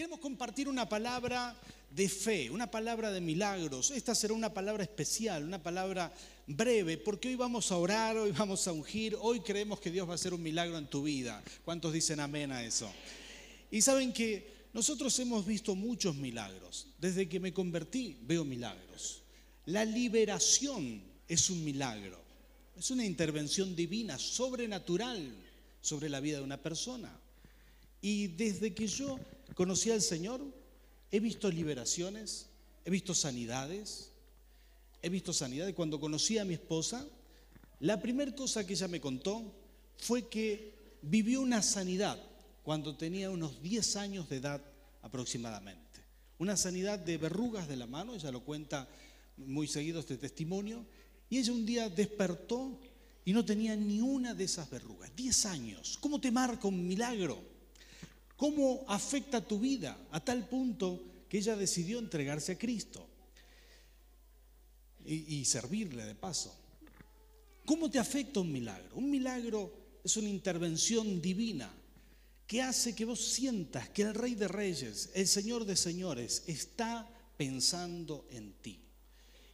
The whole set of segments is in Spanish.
Queremos compartir una palabra de fe, una palabra de milagros. Esta será una palabra especial, una palabra breve, porque hoy vamos a orar, hoy vamos a ungir, hoy creemos que Dios va a hacer un milagro en tu vida. ¿Cuántos dicen amén a eso? Y saben que nosotros hemos visto muchos milagros. Desde que me convertí veo milagros. La liberación es un milagro. Es una intervención divina, sobrenatural sobre la vida de una persona. Y desde que yo conocí al Señor, he visto liberaciones, he visto sanidades, he visto sanidades. Cuando conocí a mi esposa, la primera cosa que ella me contó fue que vivió una sanidad cuando tenía unos 10 años de edad aproximadamente. Una sanidad de verrugas de la mano, ella lo cuenta muy seguido este testimonio, y ella un día despertó y no tenía ni una de esas verrugas. 10 años. ¿Cómo te marca un milagro? ¿Cómo afecta tu vida a tal punto que ella decidió entregarse a Cristo y, servirle de paso? ¿Cómo te afecta un milagro? Un milagro es una intervención divina que hace que vos sientas que el Rey de Reyes, el Señor de Señores, está pensando en ti.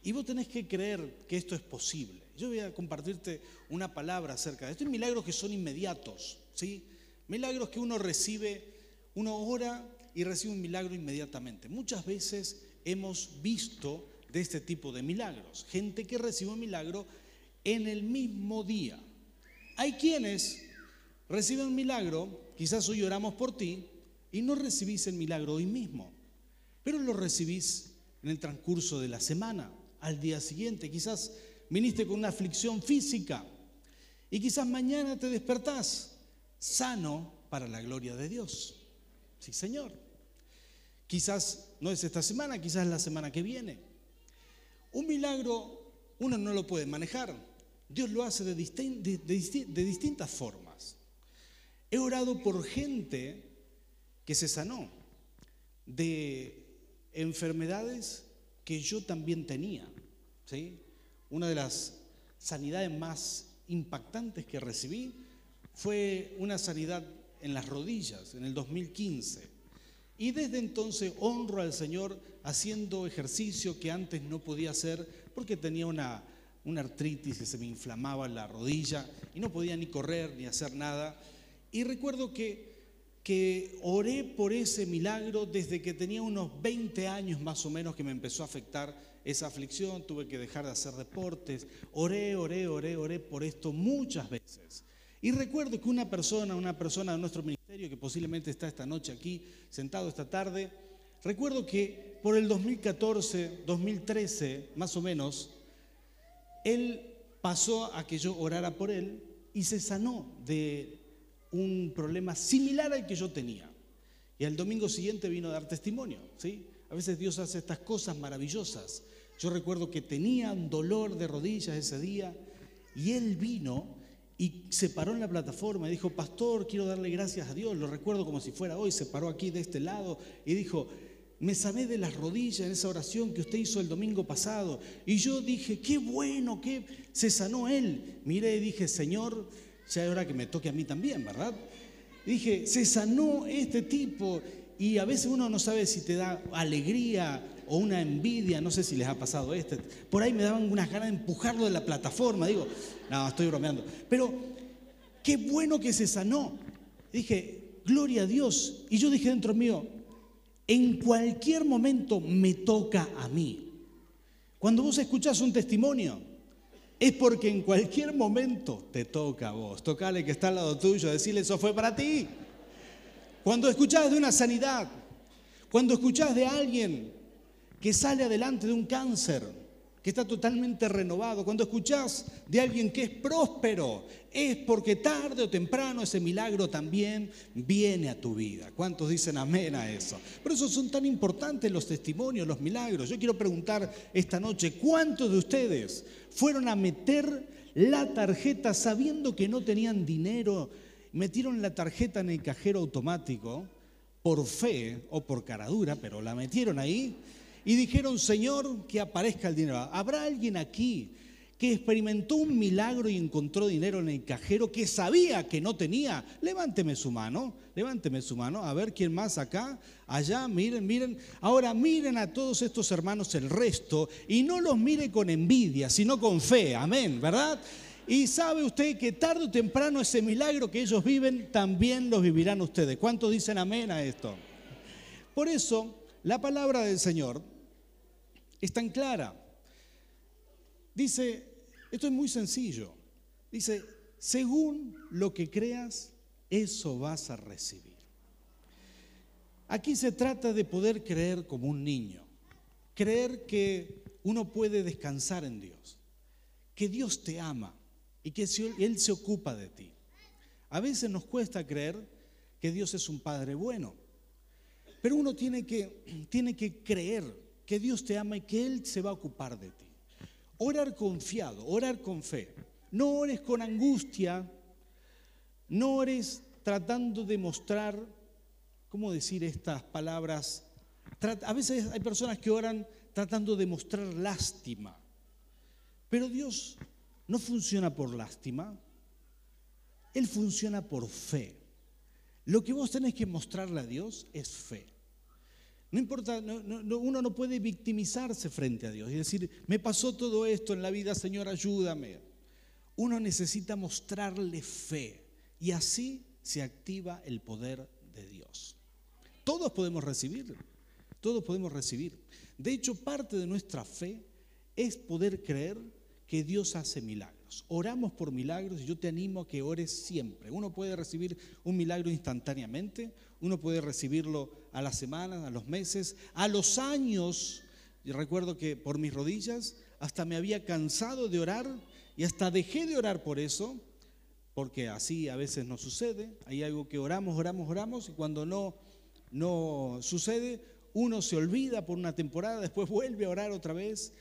Y vos tenés que creer que esto es posible. Yo voy a compartirte una palabra acerca de esto. Hay milagros que son inmediatos, ¿sí? Milagros que uno recibe, uno ora y recibe un milagro inmediatamente. Muchas veces hemos visto de este tipo de milagros. Gente que recibe un milagro en el mismo día. Hay quienes reciben un milagro Quizás hoy oramos por ti y no recibís el milagro hoy mismo, pero lo recibís en el transcurso de la semana, al día siguiente. Quizás viniste con una aflicción física y quizás mañana te despertás sano para la gloria de Dios. Sí, Señor. Quizás no es esta semana, quizás es la semana que viene. Un milagro uno no lo puede manejar. Dios lo hace de, de distintas formas. He orado por gente que se sanó de enfermedades que yo también tenía. ¿sí? Una de las sanidades más impactantes que recibí fue una sanidad en las rodillas en el 2015. Y desde entonces honro al Señor haciendo ejercicio que antes no podía hacer porque tenía una, una artritis que se me inflamaba la rodilla y no podía ni correr ni hacer nada. Y recuerdo que, que oré por ese milagro desde que tenía unos 20 años más o menos que me empezó a afectar esa aflicción, tuve que dejar de hacer deportes, oré, oré, oré, oré por esto muchas veces. Y recuerdo que una persona, una persona de nuestro ministerio que posiblemente está esta noche aquí, sentado esta tarde, recuerdo que por el 2014, 2013, más o menos, él pasó a que yo orara por él y se sanó de un problema similar al que yo tenía. Y al domingo siguiente vino a dar testimonio. ¿sí? A veces Dios hace estas cosas maravillosas. Yo recuerdo que tenía un dolor de rodillas ese día y él vino y se paró en la plataforma y dijo, pastor, quiero darle gracias a Dios. Lo recuerdo como si fuera hoy. Se paró aquí de este lado y dijo, me sané de las rodillas en esa oración que usted hizo el domingo pasado. Y yo dije, qué bueno, que se sanó él. Miré y dije, Señor, ya es hora que me toque a mí también, ¿verdad? dije, se sanó este tipo y a veces uno no sabe si te da alegría o una envidia, no sé si les ha pasado este. Por ahí me daban unas ganas de empujarlo de la plataforma, digo, no, estoy bromeando. Pero qué bueno que se sanó. Dije, gloria a Dios. Y yo dije dentro mío, en cualquier momento me toca a mí. Cuando vos escuchás un testimonio, es porque en cualquier momento te toca a vos. Tocale que está al lado tuyo, decirle eso fue para ti. Cuando escuchás de una sanidad, cuando escuchás de alguien que sale adelante de un cáncer, que está totalmente renovado, cuando escuchás de alguien que es próspero, es porque tarde o temprano ese milagro también viene a tu vida. ¿Cuántos dicen amén a eso? Por eso son tan importantes los testimonios, los milagros. Yo quiero preguntar esta noche, ¿cuántos de ustedes fueron a meter la tarjeta sabiendo que no tenían dinero? Metieron la tarjeta en el cajero automático por fe o por caradura, pero la metieron ahí y dijeron, Señor, que aparezca el dinero. ¿Habrá alguien aquí que experimentó un milagro y encontró dinero en el cajero que sabía que no tenía, levánteme su mano, levánteme su mano, a ver quién más acá, allá, miren, miren. Ahora miren a todos estos hermanos el resto y no los mire con envidia, sino con fe, amén, ¿verdad? Y sabe usted que tarde o temprano ese milagro que ellos viven, también lo vivirán ustedes. ¿Cuántos dicen amén a esto? Por eso, la palabra del Señor es tan clara. Dice, esto es muy sencillo. Dice, según lo que creas, eso vas a recibir. Aquí se trata de poder creer como un niño, creer que uno puede descansar en Dios, que Dios te ama y que Él se ocupa de ti. A veces nos cuesta creer que Dios es un Padre bueno, pero uno tiene que, tiene que creer que Dios te ama y que Él se va a ocupar de ti. Orar confiado, orar con fe. No ores con angustia, no ores tratando de mostrar, ¿cómo decir estas palabras? A veces hay personas que oran tratando de mostrar lástima, pero Dios no funciona por lástima, Él funciona por fe. Lo que vos tenés que mostrarle a Dios es fe. No importa, uno no puede victimizarse frente a Dios y decir, me pasó todo esto en la vida, Señor, ayúdame. Uno necesita mostrarle fe y así se activa el poder de Dios. Todos podemos recibir, todos podemos recibir. De hecho, parte de nuestra fe es poder creer que Dios hace milagros. Oramos por milagros y yo te animo a que ores siempre. Uno puede recibir un milagro instantáneamente, uno puede recibirlo a las semanas, a los meses, a los años. Y recuerdo que por mis rodillas hasta me había cansado de orar y hasta dejé de orar por eso, porque así a veces no sucede. Hay algo que oramos, oramos, oramos y cuando no, no sucede, uno se olvida por una temporada, después vuelve a orar otra vez.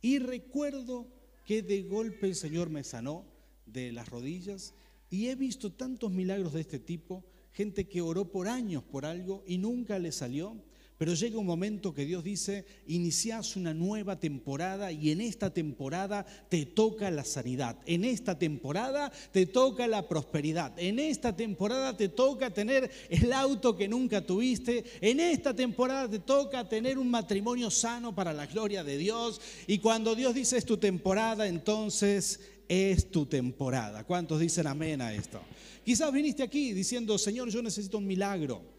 Y recuerdo que de golpe el Señor me sanó de las rodillas y he visto tantos milagros de este tipo gente que oró por años por algo y nunca le salió. Pero llega un momento que Dios dice, inicias una nueva temporada y en esta temporada te toca la sanidad, en esta temporada te toca la prosperidad, en esta temporada te toca tener el auto que nunca tuviste, en esta temporada te toca tener un matrimonio sano para la gloria de Dios. Y cuando Dios dice es tu temporada, entonces es tu temporada. ¿Cuántos dicen amén a esto? Quizás viniste aquí diciendo, Señor, yo necesito un milagro.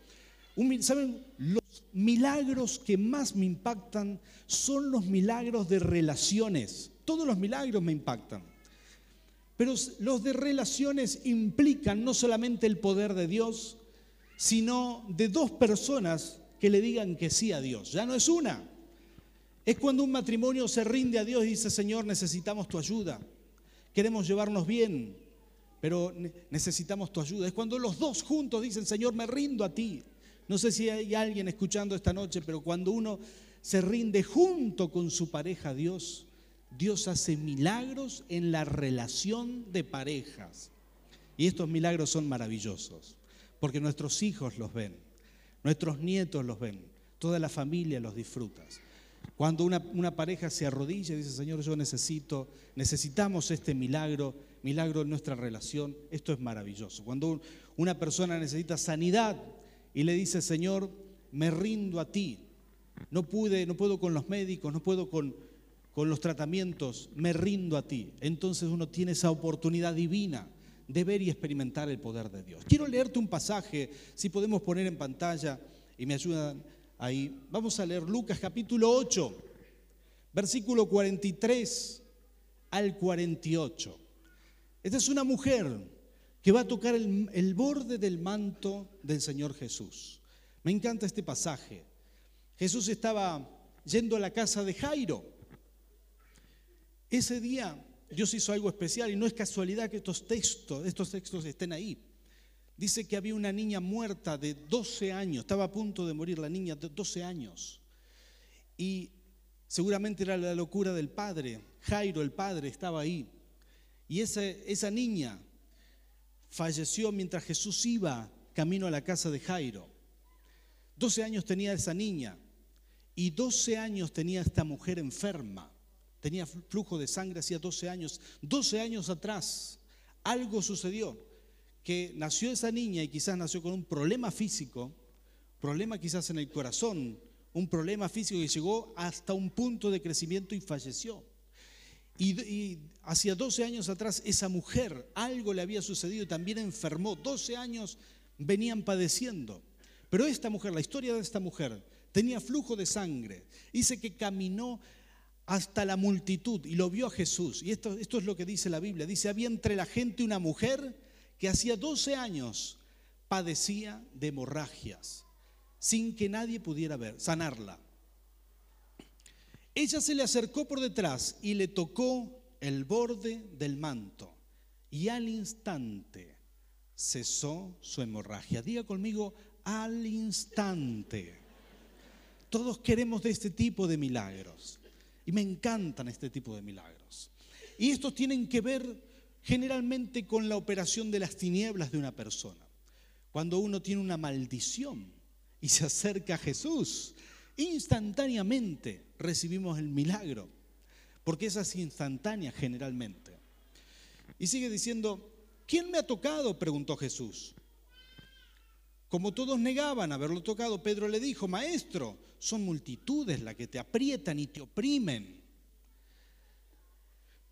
¿Saben? Los milagros que más me impactan son los milagros de relaciones. Todos los milagros me impactan. Pero los de relaciones implican no solamente el poder de Dios, sino de dos personas que le digan que sí a Dios. Ya no es una. Es cuando un matrimonio se rinde a Dios y dice, Señor, necesitamos tu ayuda. Queremos llevarnos bien pero necesitamos tu ayuda. Es cuando los dos juntos dicen, Señor, me rindo a ti. No sé si hay alguien escuchando esta noche, pero cuando uno se rinde junto con su pareja a Dios, Dios hace milagros en la relación de parejas. Y estos milagros son maravillosos, porque nuestros hijos los ven, nuestros nietos los ven, toda la familia los disfruta. Cuando una, una pareja se arrodilla y dice, Señor, yo necesito, necesitamos este milagro, milagro en nuestra relación. Esto es maravilloso. Cuando una persona necesita sanidad y le dice, Señor, me rindo a ti. No pude, no puedo con los médicos, no puedo con, con los tratamientos, me rindo a ti. Entonces uno tiene esa oportunidad divina de ver y experimentar el poder de Dios. Quiero leerte un pasaje, si podemos poner en pantalla y me ayudan ahí. Vamos a leer Lucas capítulo 8, versículo 43 al 48. Esta es una mujer que va a tocar el, borde del manto del Señor Jesús. Me encanta este pasaje. Jesús estaba yendo a la casa de Jairo. Ese día Dios hizo algo especial y no es casualidad que estos textos, estos textos estén ahí. Dice que había una niña muerta de 12 años, estaba a punto de morir la niña de 12 años. Y seguramente era la locura del padre. Jairo, el padre, estaba ahí. Y esa, esa niña falleció mientras Jesús iba camino a la casa de Jairo. 12 años tenía esa niña y 12 años tenía esta mujer enferma, tenía flujo de sangre hacía 12 años. 12 años atrás algo sucedió, que nació esa niña y quizás nació con un problema físico, problema quizás en el corazón, un problema físico que llegó hasta un punto de crecimiento y falleció. Y, hacía 12 años atrás esa mujer, algo le había sucedido y también enfermó. 12 años venían padeciendo. Pero esta mujer, la historia de esta mujer, tenía flujo de sangre. Dice que caminó hasta la multitud y lo vio a Jesús. Y esto, esto es lo que dice la Biblia. Dice, había entre la gente una mujer que hacía 12 años padecía de hemorragias, sin que nadie pudiera ver, sanarla. Ella se le acercó por detrás y le tocó el borde del manto. Y al instante cesó su hemorragia. Diga conmigo, al instante. Todos queremos de este tipo de milagros. Y me encantan este tipo de milagros. Y estos tienen que ver generalmente con la operación de las tinieblas de una persona. Cuando uno tiene una maldición y se acerca a Jesús, instantáneamente recibimos el milagro, porque esa es instantánea generalmente. Y sigue diciendo, ¿quién me ha tocado? preguntó Jesús. Como todos negaban haberlo tocado, Pedro le dijo, Maestro, son multitudes las que te aprietan y te oprimen.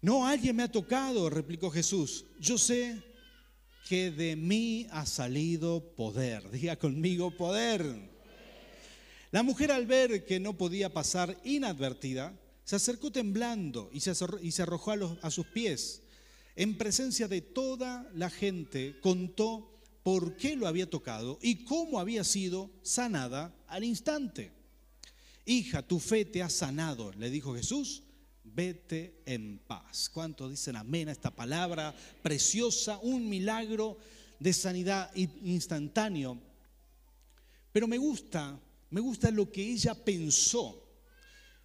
No, alguien me ha tocado, replicó Jesús. Yo sé que de mí ha salido poder. Diga conmigo poder. La mujer al ver que no podía pasar inadvertida, se acercó temblando y se, arrojó a, sus pies. En presencia de toda la gente contó por qué lo había tocado y cómo había sido sanada al instante. Hija, tu fe te ha sanado, le dijo Jesús, vete en paz. ¿Cuántos dicen amén a esta palabra preciosa? Un milagro de sanidad instantáneo. Pero me gusta me gusta lo que ella pensó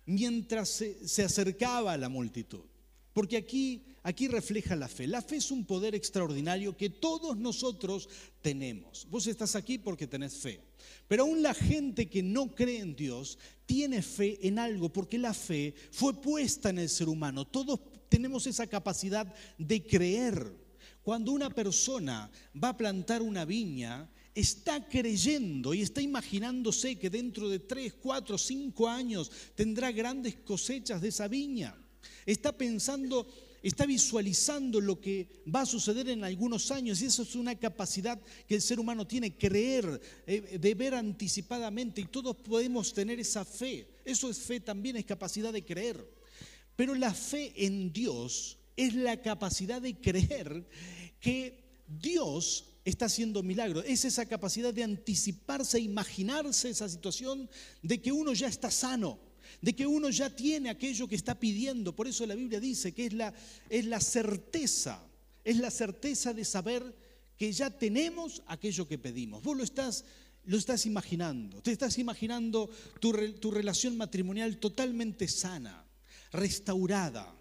mientras se, acercaba a la multitud. Porque aquí, aquí refleja la fe. La fe es un poder extraordinario que todos nosotros tenemos. Vos estás aquí porque tenés fe. Pero aún la gente que no cree en Dios tiene fe en algo, porque la fe fue puesta en el ser humano. Todos tenemos esa capacidad de creer. Cuando una persona va a plantar una viña, está creyendo y está imaginándose que dentro de tres, cuatro, cinco años tendrá grandes cosechas de esa viña. Está pensando, está visualizando lo que va a suceder en algunos años y eso es una capacidad que el ser humano tiene, creer, eh, de ver anticipadamente y todos podemos tener esa fe. Eso es fe también, es capacidad de creer. Pero la fe en Dios es la capacidad de creer que Dios está haciendo milagros. Es esa capacidad de anticiparse, imaginarse esa situación de que uno ya está sano, de que uno ya tiene aquello que está pidiendo. Por eso la Biblia dice que es la, es la certeza, es la certeza de saber que ya tenemos aquello que pedimos. Vos lo estás, lo estás imaginando, te estás imaginando tu, tu relación matrimonial totalmente sana, restaurada,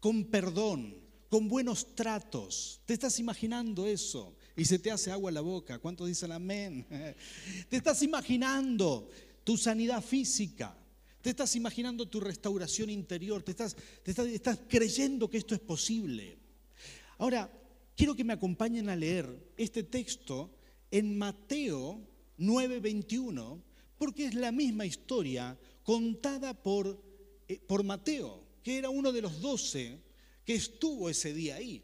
con perdón, con buenos tratos. Te estás imaginando eso y se te hace agua la boca. ¿Cuántos dicen amén? Te estás imaginando tu sanidad física. Te estás imaginando tu restauración interior. Te estás, estás, creyendo que esto es posible. Ahora, quiero que me acompañen a leer este texto en Mateo 9:21, porque es la misma historia contada por, eh, por Mateo, que era uno de los doce que estuvo ese día ahí.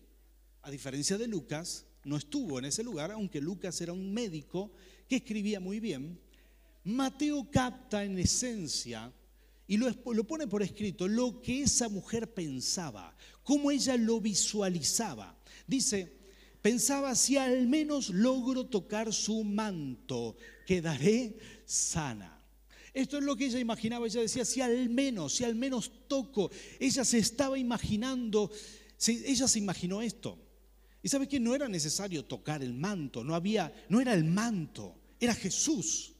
A diferencia de Lucas, no estuvo en ese lugar, aunque Lucas era un médico que escribía muy bien, Mateo capta en esencia y lo, pone por escrito lo que esa mujer pensaba, cómo ella lo visualizaba. Dice, pensaba si al menos logro tocar su manto, quedaré sana. Esto es lo que ella imaginaba, ella decía, si al menos, si al menos toco, ella se estaba imaginando, ella se imaginó esto. Y sabes que no era necesario tocar el manto, no había, no era el manto, era Jesús.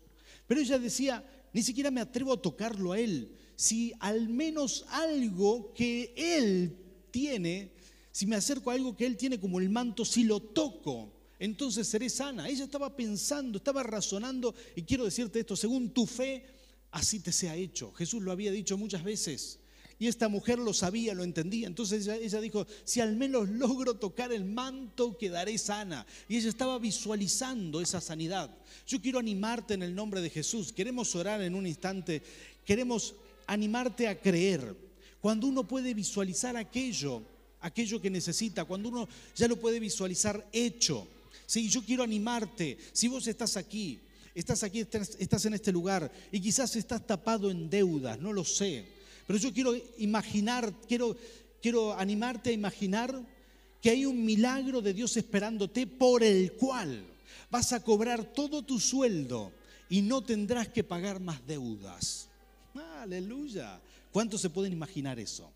Pero ella decía, ni siquiera me atrevo a tocarlo a él. Si al menos algo que él tiene, si me acerco a algo que él tiene como el manto, si lo toco, entonces seré sana. Ella estaba pensando, estaba razonando, y quiero decirte esto, según tu fe, así te sea hecho. Jesús lo había dicho muchas veces. Y esta mujer lo sabía, lo entendía. Entonces ella, dijo, si al menos logro tocar el manto, quedaré sana. Y ella estaba visualizando esa sanidad. Yo quiero animarte en el nombre de Jesús. Queremos orar en un instante. Queremos animarte a creer. Cuando uno puede visualizar aquello, aquello que necesita, cuando uno ya lo puede visualizar hecho. Sí, yo quiero animarte. Si vos estás aquí, estás aquí, estás en este lugar y quizás estás tapado en deudas, no lo sé pero yo quiero imaginar, quiero, quiero animarte a imaginar que hay un milagro de Dios esperándote por el cual vas a cobrar todo tu sueldo y no tendrás que pagar más deudas. Aleluya. ¿Cuántos se pueden imaginar eso?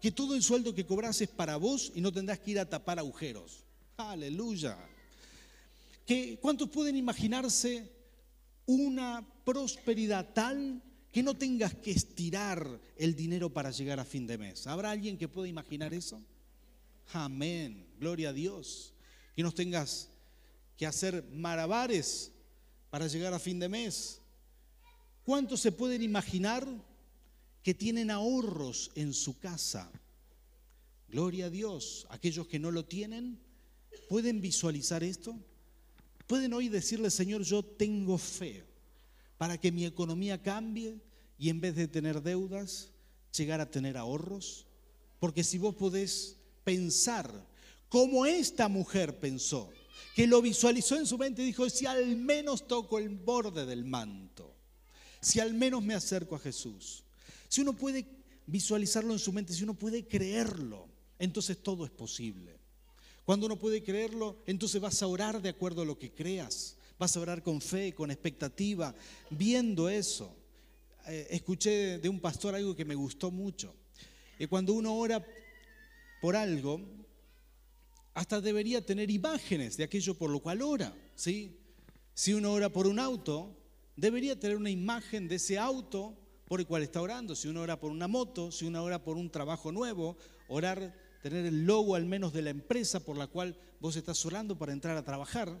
Que todo el sueldo que cobras es para vos y no tendrás que ir a tapar agujeros. Aleluya. Que, ¿Cuántos pueden imaginarse una prosperidad tal que no tengas que estirar el dinero para llegar a fin de mes. ¿Habrá alguien que pueda imaginar eso? Amén, gloria a Dios. Que no tengas que hacer marabares para llegar a fin de mes. ¿Cuántos se pueden imaginar que tienen ahorros en su casa? Gloria a Dios. Aquellos que no lo tienen, ¿pueden visualizar esto? ¿Pueden hoy decirle, Señor, yo tengo fe? Para que mi economía cambie y en vez de tener deudas, llegar a tener ahorros? Porque si vos podés pensar como esta mujer pensó, que lo visualizó en su mente y dijo, si al menos toco el borde del manto, si al menos me acerco a Jesús, si uno puede visualizarlo en su mente, si uno puede creerlo, entonces todo es posible. Cuando uno puede creerlo, entonces vas a orar de acuerdo a lo que creas. Vas a orar con fe, con expectativa, viendo eso. Eh, escuché de un pastor algo que me gustó mucho. Y cuando uno ora por algo, hasta debería tener imágenes de aquello por lo cual ora. ¿sí? Si uno ora por un auto, debería tener una imagen de ese auto por el cual está orando. Si uno ora por una moto, si uno ora por un trabajo nuevo, orar, tener el logo al menos de la empresa por la cual vos estás orando para entrar a trabajar.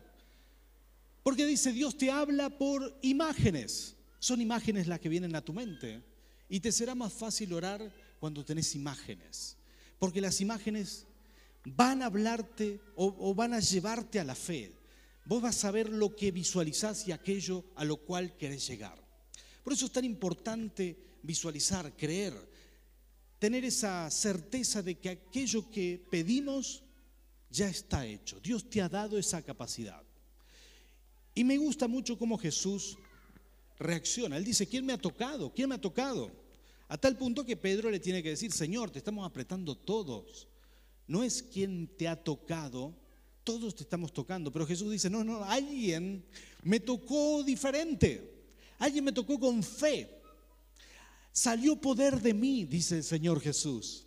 Porque dice, Dios te habla por imágenes. Son imágenes las que vienen a tu mente. Y te será más fácil orar cuando tenés imágenes. Porque las imágenes van a hablarte o, van a llevarte a la fe. Vos vas a ver lo que visualizás y aquello a lo cual querés llegar. Por eso es tan importante visualizar, creer, tener esa certeza de que aquello que pedimos ya está hecho. Dios te ha dado esa capacidad. Y me gusta mucho cómo Jesús reacciona. Él dice, ¿quién me ha tocado? ¿Quién me ha tocado? A tal punto que Pedro le tiene que decir, Señor, te estamos apretando todos. No es quien te ha tocado, todos te estamos tocando. Pero Jesús dice, no, no, alguien me tocó diferente. Alguien me tocó con fe. Salió poder de mí, dice el Señor Jesús.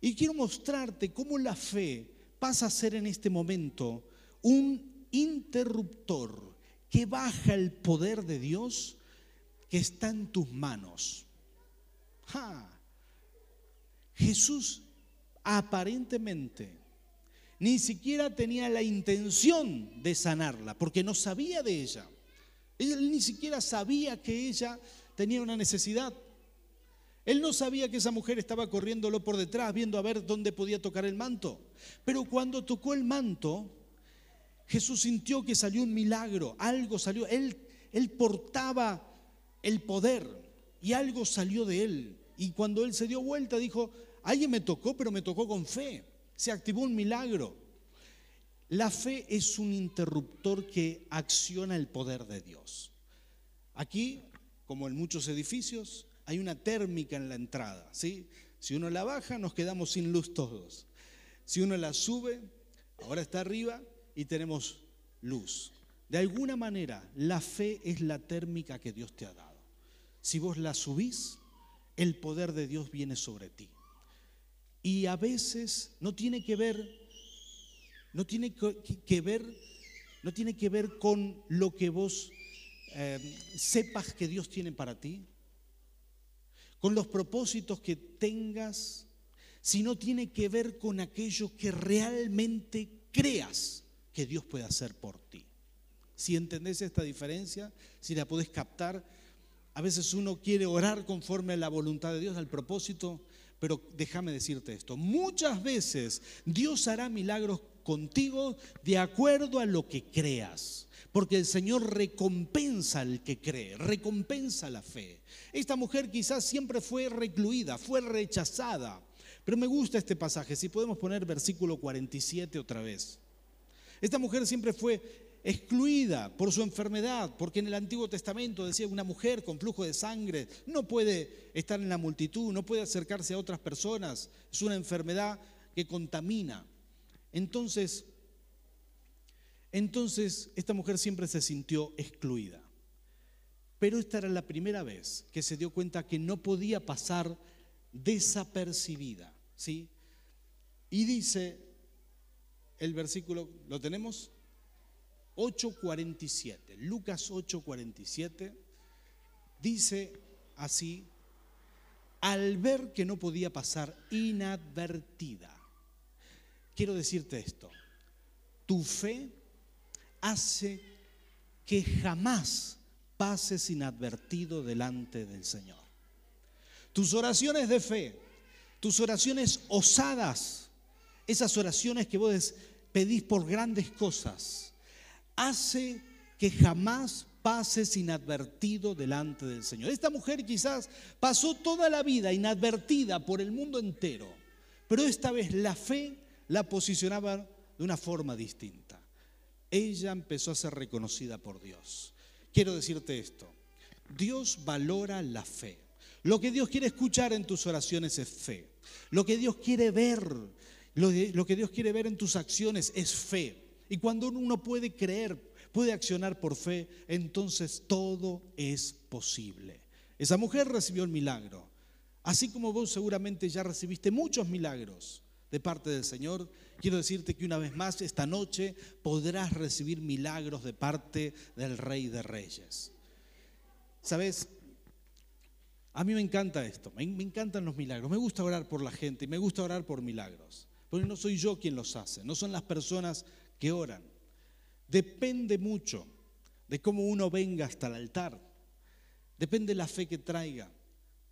Y quiero mostrarte cómo la fe pasa a ser en este momento un interruptor que baja el poder de Dios que está en tus manos. Jesús aparentemente ni siquiera tenía la intención de sanarla, porque no sabía de ella. Él ni siquiera sabía que ella tenía una necesidad. Él no sabía que esa mujer estaba corriéndolo por detrás, viendo a ver dónde podía tocar el manto. Pero cuando tocó el manto, Jesús sintió que salió un milagro, algo salió, él, él portaba el poder y algo salió de él. Y cuando él se dio vuelta dijo, alguien me tocó, pero me tocó con fe. Se activó un milagro. La fe es un interruptor que acciona el poder de Dios. Aquí, como en muchos edificios, hay una térmica en la entrada. ¿sí? Si uno la baja, nos quedamos sin luz todos. Si uno la sube, ahora está arriba, y tenemos luz. De alguna manera, la fe es la térmica que Dios te ha dado. Si vos la subís, el poder de Dios viene sobre ti. Y a veces no tiene que ver, no tiene que ver, no tiene que ver con lo que vos eh, sepas que Dios tiene para ti, con los propósitos que tengas, sino tiene que ver con aquello que realmente creas que Dios puede hacer por ti. Si entendés esta diferencia, si la podés captar, A veces uno quiere orar conforme a la voluntad de Dios, al propósito, pero déjame decirte esto, muchas veces Dios hará milagros contigo de acuerdo a lo que creas, porque el Señor recompensa al que cree, recompensa la fe. Esta mujer quizás siempre fue recluida, fue rechazada, pero me gusta este pasaje, si podemos poner versículo 47 otra vez. Esta mujer siempre fue excluida por su enfermedad, porque en el Antiguo Testamento decía una mujer con flujo de sangre no puede estar en la multitud, no puede acercarse a otras personas, es una enfermedad que contamina. Entonces, entonces esta mujer siempre se sintió excluida. Pero esta era la primera vez que se dio cuenta que no podía pasar desapercibida, ¿sí? Y dice el versículo, ¿lo tenemos? 8:47, Lucas 8:47, dice así, al ver que no podía pasar inadvertida. Quiero decirte esto, tu fe hace que jamás pases inadvertido delante del Señor. Tus oraciones de fe, tus oraciones osadas, esas oraciones que vos pedís por grandes cosas, hace que jamás pases inadvertido delante del Señor. Esta mujer quizás pasó toda la vida inadvertida por el mundo entero, pero esta vez la fe la posicionaba de una forma distinta. Ella empezó a ser reconocida por Dios. Quiero decirte esto, Dios valora la fe. Lo que Dios quiere escuchar en tus oraciones es fe. Lo que Dios quiere ver, lo, que Dios quiere ver en tus acciones es fe. Y cuando uno puede creer, puede accionar por fe, entonces todo es posible. Esa mujer recibió el milagro. Así como vos seguramente ya recibiste muchos milagros de parte del Señor, quiero decirte que una vez más esta noche podrás recibir milagros de parte del Rey de Reyes. ¿Sabes? A mí me encanta esto, me, encantan los milagros, me gusta orar por la gente y me gusta orar por milagros, porque no soy yo quien los hace, no son las personas que oran. Depende mucho de cómo uno venga hasta el altar. Depende de la fe que traiga.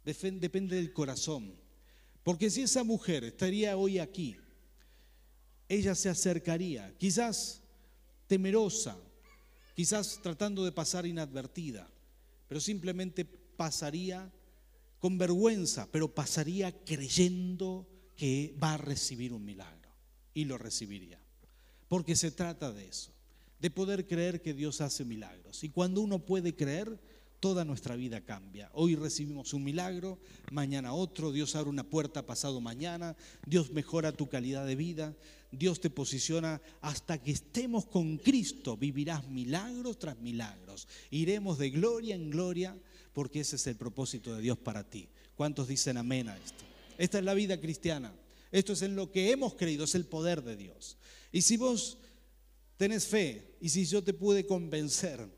Depende del corazón. Porque si esa mujer estaría hoy aquí, ella se acercaría, quizás temerosa, quizás tratando de pasar inadvertida, pero simplemente pasaría con vergüenza, pero pasaría creyendo que va a recibir un milagro y lo recibiría porque se trata de eso, de poder creer que Dios hace milagros. Y cuando uno puede creer, toda nuestra vida cambia. Hoy recibimos un milagro, mañana otro, Dios abre una puerta pasado mañana, Dios mejora tu calidad de vida, Dios te posiciona hasta que estemos con Cristo, vivirás milagros tras milagros. Iremos de gloria en gloria porque ese es el propósito de Dios para ti. ¿Cuántos dicen amén a esto? Esta es la vida cristiana. Esto es en lo que hemos creído, es el poder de Dios. Y si vos tenés fe y si yo te pude convencer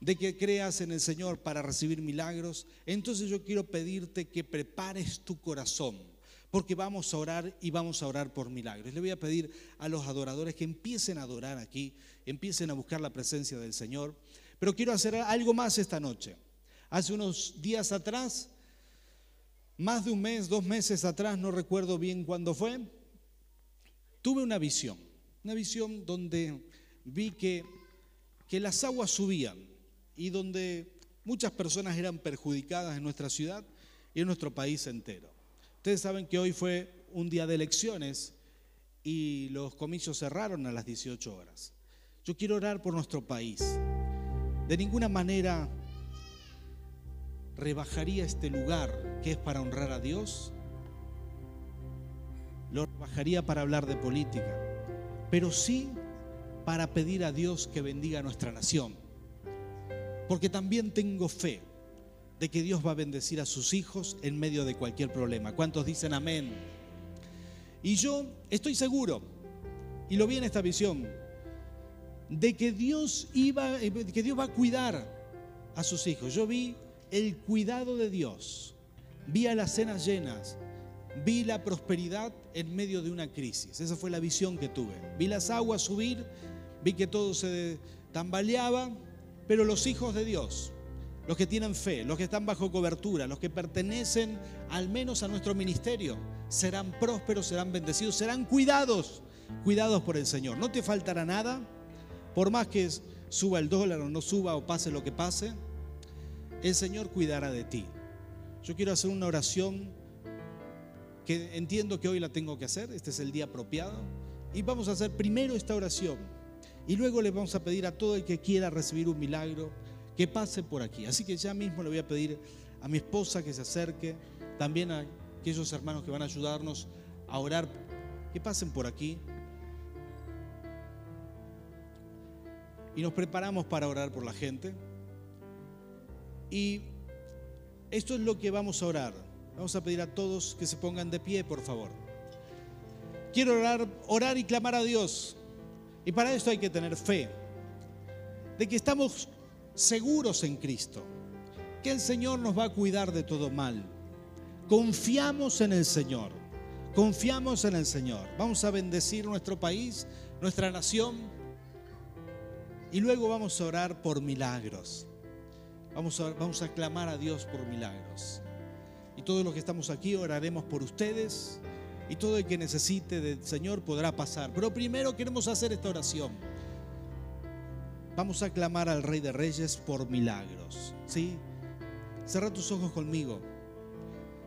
de que creas en el Señor para recibir milagros, entonces yo quiero pedirte que prepares tu corazón, porque vamos a orar y vamos a orar por milagros. Le voy a pedir a los adoradores que empiecen a adorar aquí, empiecen a buscar la presencia del Señor, pero quiero hacer algo más esta noche. Hace unos días atrás, más de un mes, dos meses atrás, no recuerdo bien cuándo fue, tuve una visión. Una visión donde vi que, que las aguas subían y donde muchas personas eran perjudicadas en nuestra ciudad y en nuestro país entero. Ustedes saben que hoy fue un día de elecciones y los comicios cerraron a las 18 horas. Yo quiero orar por nuestro país. De ninguna manera rebajaría este lugar que es para honrar a Dios. Lo rebajaría para hablar de política pero sí para pedir a Dios que bendiga a nuestra nación. Porque también tengo fe de que Dios va a bendecir a sus hijos en medio de cualquier problema. ¿Cuántos dicen amén? Y yo estoy seguro, y lo vi en esta visión, de que Dios iba, que Dios va a cuidar a sus hijos. Yo vi el cuidado de Dios, vi a las cenas llenas, vi la prosperidad en medio de una crisis. Esa fue la visión que tuve. Vi las aguas subir, vi que todo se tambaleaba, pero los hijos de Dios los que tienen fe, los que están bajo cobertura, los que pertenecen al menos a nuestro ministerio, serán prósperos, serán bendecidos, serán cuidados, cuidados por el Señor. No te faltará nada, por más que suba el dólar o no suba o pase lo que pase, el Señor cuidará de ti. Yo quiero hacer una oración que entiendo que hoy la tengo que hacer, este es el día apropiado, y vamos a hacer primero esta oración y luego le vamos a pedir a todo el que quiera recibir un milagro que pase por aquí. Así que ya mismo le voy a pedir a mi esposa que se acerque, también a aquellos hermanos que van a ayudarnos a orar, que pasen por aquí. Y nos preparamos para orar por la gente. Y esto es lo que vamos a orar. Vamos a pedir a todos que se pongan de pie, por favor. Quiero orar, orar y clamar a Dios. Y para esto hay que tener fe de que estamos seguros en Cristo, que el Señor nos va a cuidar de todo mal. Confiamos en el Señor, confiamos en el Señor. Vamos a bendecir nuestro país, nuestra nación, y luego vamos a orar por milagros. Vamos a, vamos a clamar a Dios por milagros. Y todos los que estamos aquí oraremos por ustedes y todo el que necesite del Señor podrá pasar. Pero primero queremos hacer esta oración. Vamos a clamar al Rey de Reyes por milagros. ¿Sí? Cerra tus ojos conmigo.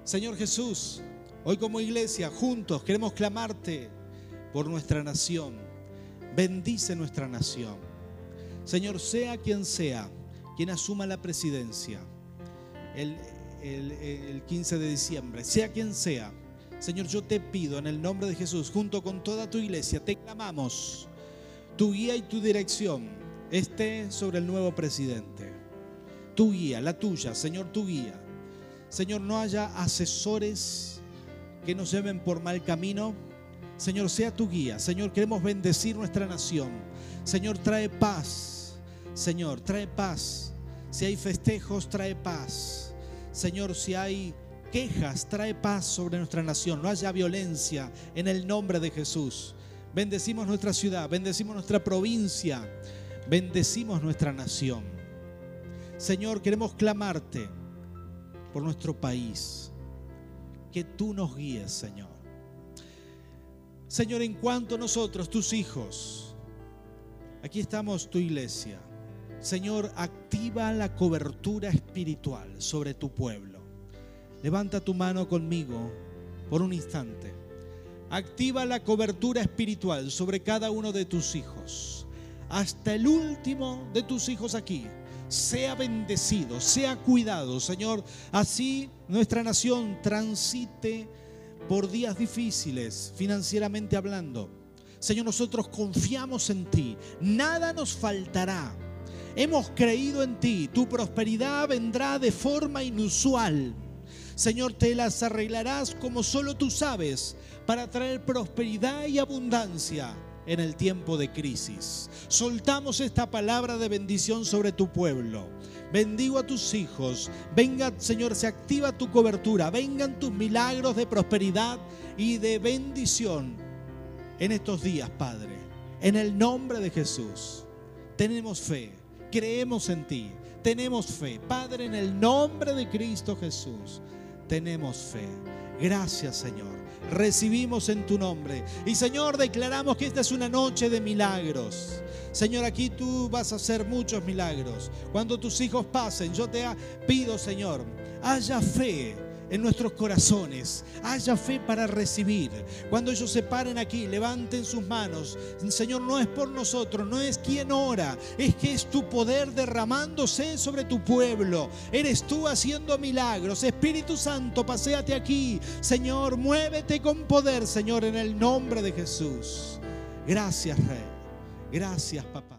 Señor Jesús, hoy como iglesia, juntos queremos clamarte por nuestra nación. Bendice nuestra nación. Señor, sea quien sea quien asuma la presidencia el, el 15 de diciembre, sea quien sea. Señor, yo te pido en el nombre de Jesús, junto con toda tu iglesia, te clamamos tu guía y tu dirección esté sobre el nuevo presidente. Tu guía, la tuya, Señor, tu guía. Señor, no haya asesores que nos lleven por mal camino. Señor, sea tu guía. Señor, queremos bendecir nuestra nación. Señor, trae paz. Señor, trae paz. Si hay festejos, trae paz. Señor, si hay quejas, trae paz sobre nuestra nación. No haya violencia en el nombre de Jesús. Bendecimos nuestra ciudad, bendecimos nuestra provincia bendecimos nuestra nación. Señor, queremos clamarte por nuestro país, que tú nos guíes, Señor. Señor, en cuanto nosotros, tus hijos, aquí estamos tu iglesia, Señor, activa la cobertura espiritual sobre tu pueblo. Levanta tu mano conmigo por un instante. Activa la cobertura espiritual sobre cada uno de tus hijos hasta el último de tus hijos aquí sea bendecido, sea cuidado, Señor. Así nuestra nación transite por días difíciles, financieramente hablando. Señor, nosotros confiamos en ti, nada nos faltará. Hemos creído en ti, tu prosperidad vendrá de forma inusual. Señor, te las arreglarás como solo tú sabes para traer prosperidad y abundancia en el tiempo de crisis. Soltamos esta palabra de bendición sobre tu pueblo. Bendigo a tus hijos. Venga, Señor, se activa tu cobertura. Vengan tus milagros de prosperidad y de bendición en estos días, Padre. En el nombre de Jesús. Tenemos fe. Creemos en ti. Tenemos fe. Padre, en el nombre de Cristo Jesús. Tenemos fe. Gracias, Señor recibimos en tu nombre. Y Señor, declaramos que esta es una noche de milagros. Señor, aquí tú vas a hacer muchos milagros. Cuando tus hijos pasen, yo te pido, Señor, haya fe en nuestros corazones. Haya fe para recibir. Cuando ellos se paren aquí, levanten sus manos. Señor, no es por nosotros, no es quien ora, es que es tu poder derramándose sobre tu pueblo. Eres tú haciendo milagros. Espíritu Santo, paséate aquí. Señor, muévete con poder, Señor, en el nombre de Jesús. Gracias, Rey. Gracias, papá.